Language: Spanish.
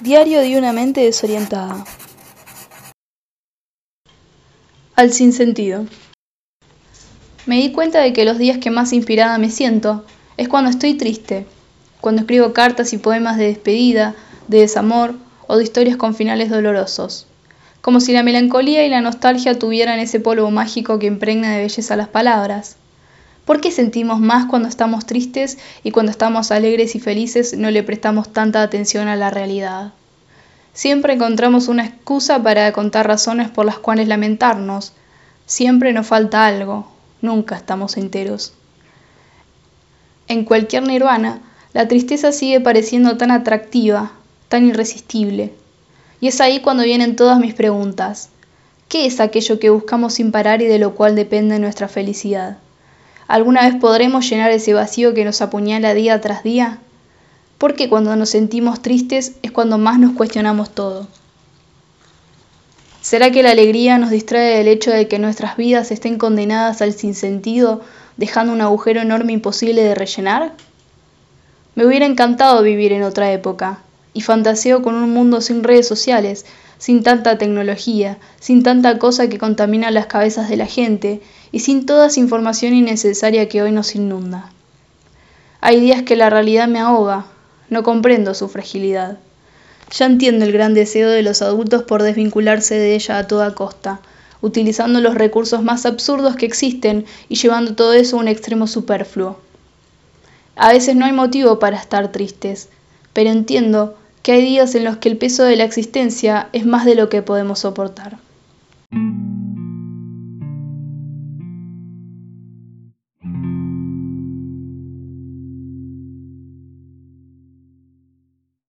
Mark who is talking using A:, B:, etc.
A: Diario de una mente desorientada. Al sinsentido. Me di cuenta de que los días que más inspirada me siento es cuando estoy triste, cuando escribo cartas y poemas de despedida, de desamor o de historias con finales dolorosos, como si la melancolía y la nostalgia tuvieran ese polvo mágico que impregna de belleza las palabras. ¿Por qué sentimos más cuando estamos tristes y cuando estamos alegres y felices no le prestamos tanta atención a la realidad? Siempre encontramos una excusa para contar razones por las cuales lamentarnos. Siempre nos falta algo, nunca estamos enteros. En cualquier nirvana, la tristeza sigue pareciendo tan atractiva, tan irresistible. Y es ahí cuando vienen todas mis preguntas. ¿Qué es aquello que buscamos sin parar y de lo cual depende nuestra felicidad? ¿Alguna vez podremos llenar ese vacío que nos apuñala día tras día? Porque cuando nos sentimos tristes es cuando más nos cuestionamos todo. ¿Será que la alegría nos distrae del hecho de que nuestras vidas estén condenadas al sinsentido, dejando un agujero enorme imposible de rellenar? Me hubiera encantado vivir en otra época, y fantaseo con un mundo sin redes sociales, sin tanta tecnología, sin tanta cosa que contamina las cabezas de la gente y sin toda esa información innecesaria que hoy nos inunda. Hay días que la realidad me ahoga, no comprendo su fragilidad. Ya entiendo el gran deseo de los adultos por desvincularse de ella a toda costa, utilizando los recursos más absurdos que existen y llevando todo eso a un extremo superfluo. A veces no hay motivo para estar tristes, pero entiendo que hay días en los que el peso de la existencia es más de lo que podemos soportar.